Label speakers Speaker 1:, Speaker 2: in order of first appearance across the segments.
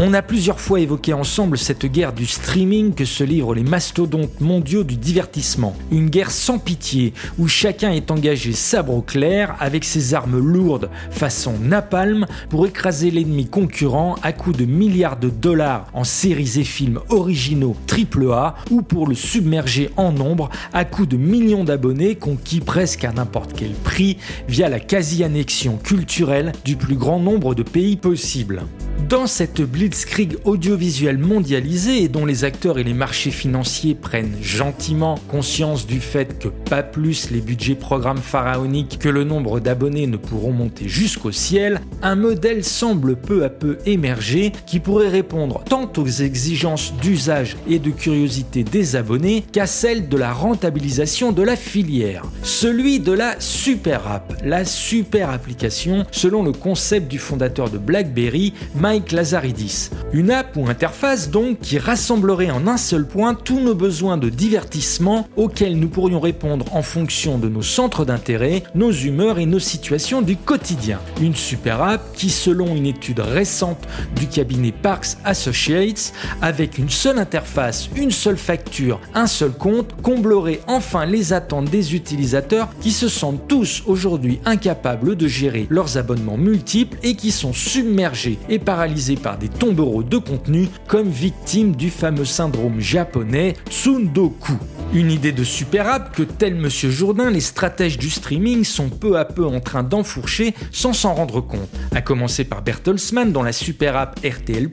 Speaker 1: On a plusieurs fois évoqué ensemble cette guerre du streaming que se livrent les mastodontes mondiaux du divertissement. Une guerre sans pitié où chacun est engagé sabre au clair avec ses armes lourdes façon napalm pour écraser l'ennemi concurrent à coups de milliards de dollars en séries et films originaux AAA ou pour le submerger en nombre à coups de millions d'abonnés conquis presque à n'importe quel prix via la quasi-annexion culturelle du plus grand nombre de pays possible. Dans cette blitzkrieg audiovisuelle mondialisée et dont les acteurs et les marchés financiers prennent gentiment conscience du fait que pas plus les budgets programmes pharaoniques que le nombre d'abonnés ne pourront monter jusqu'au ciel, un modèle semble peu à peu émerger qui pourrait répondre tant aux exigences d'usage et de curiosité des abonnés qu'à celles de la rentabilisation de la filière. Celui de la super app, la super application selon le concept du fondateur de BlackBerry, Mike Lazaridis. Une app ou interface donc qui rassemblerait en un seul point tous nos besoins de divertissement auxquels nous pourrions répondre en fonction de nos centres d'intérêt, nos humeurs et nos situations du quotidien. Une super app qui, selon une étude récente du cabinet Parks Associates, avec une seule interface, une seule facture, un seul compte, comblerait enfin les attentes des utilisateurs qui se sentent tous aujourd'hui incapables de gérer leurs abonnements multiples et qui sont submergés paralysés par des tombereaux de contenu comme victimes du fameux syndrome japonais Tsundoku. Une idée de super app que, tel Monsieur Jourdain, les stratèges du streaming sont peu à peu en train d'enfourcher sans s'en rendre compte. À commencer par Bertelsmann, dont la super app RTL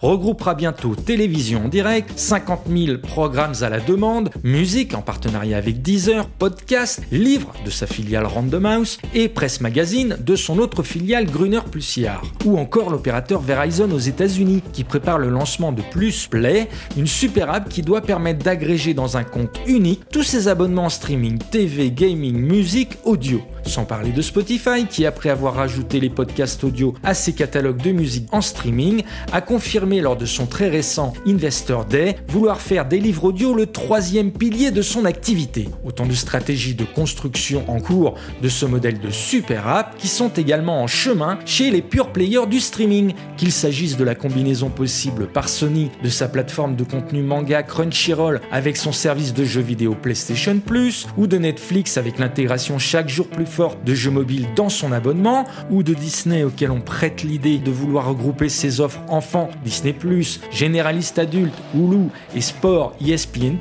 Speaker 1: regroupera bientôt télévision en direct, 50 000 programmes à la demande, musique en partenariat avec Deezer, podcast, livres de sa filiale Random House et presse magazine de son autre filiale Gruner. Ou encore l'opérateur Verizon aux États-Unis qui prépare le lancement de Plus Play, une super app qui doit permettre d'agréger dans un compte unique tous ses abonnements en streaming, TV, gaming, musique, audio. Sans parler de Spotify qui, après avoir rajouté les podcasts audio à ses catalogues de musique en streaming, a confirmé lors de son très récent Investor Day vouloir faire des livres audio le troisième pilier de son activité. Autant de stratégies de construction en cours de ce modèle de super app qui sont également en chemin chez les pure players du streaming, qu'il s'agisse de la combinaison possible par Sony de sa plateforme de contenu manga Crunchyroll avec son service de jeux vidéo PlayStation Plus, ou de Netflix avec l'intégration chaque jour plus de jeux mobiles dans son abonnement, ou de Disney auquel on prête l'idée de vouloir regrouper ses offres enfants Disney généraliste adulte, Hulu et sport ESPN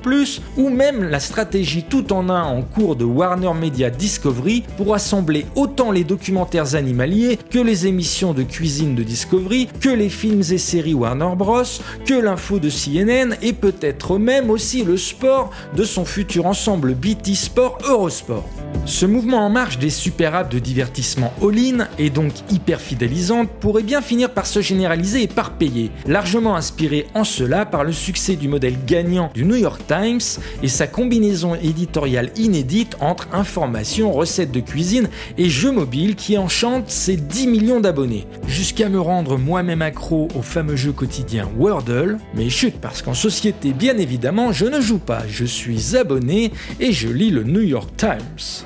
Speaker 1: ou même la stratégie tout en un en cours de Warner Media Discovery pour assembler autant les documentaires animaliers que les émissions de cuisine de Discovery, que les films et séries Warner Bros, que l'info de CNN et peut-être même aussi le sport de son futur ensemble BT Sport Eurosport. Ce mouvement en marche super apps de divertissement all-in et donc hyper fidélisante pourrait bien finir par se généraliser et par payer, largement inspiré en cela par le succès du modèle gagnant du New York Times et sa combinaison éditoriale inédite entre information, recettes de cuisine et jeux mobiles qui enchante ses 10 millions d'abonnés. Jusqu'à me rendre moi-même accro au fameux jeu quotidien Wordle, mais chute parce qu'en société bien évidemment je ne joue pas, je suis abonné et je lis le New York Times.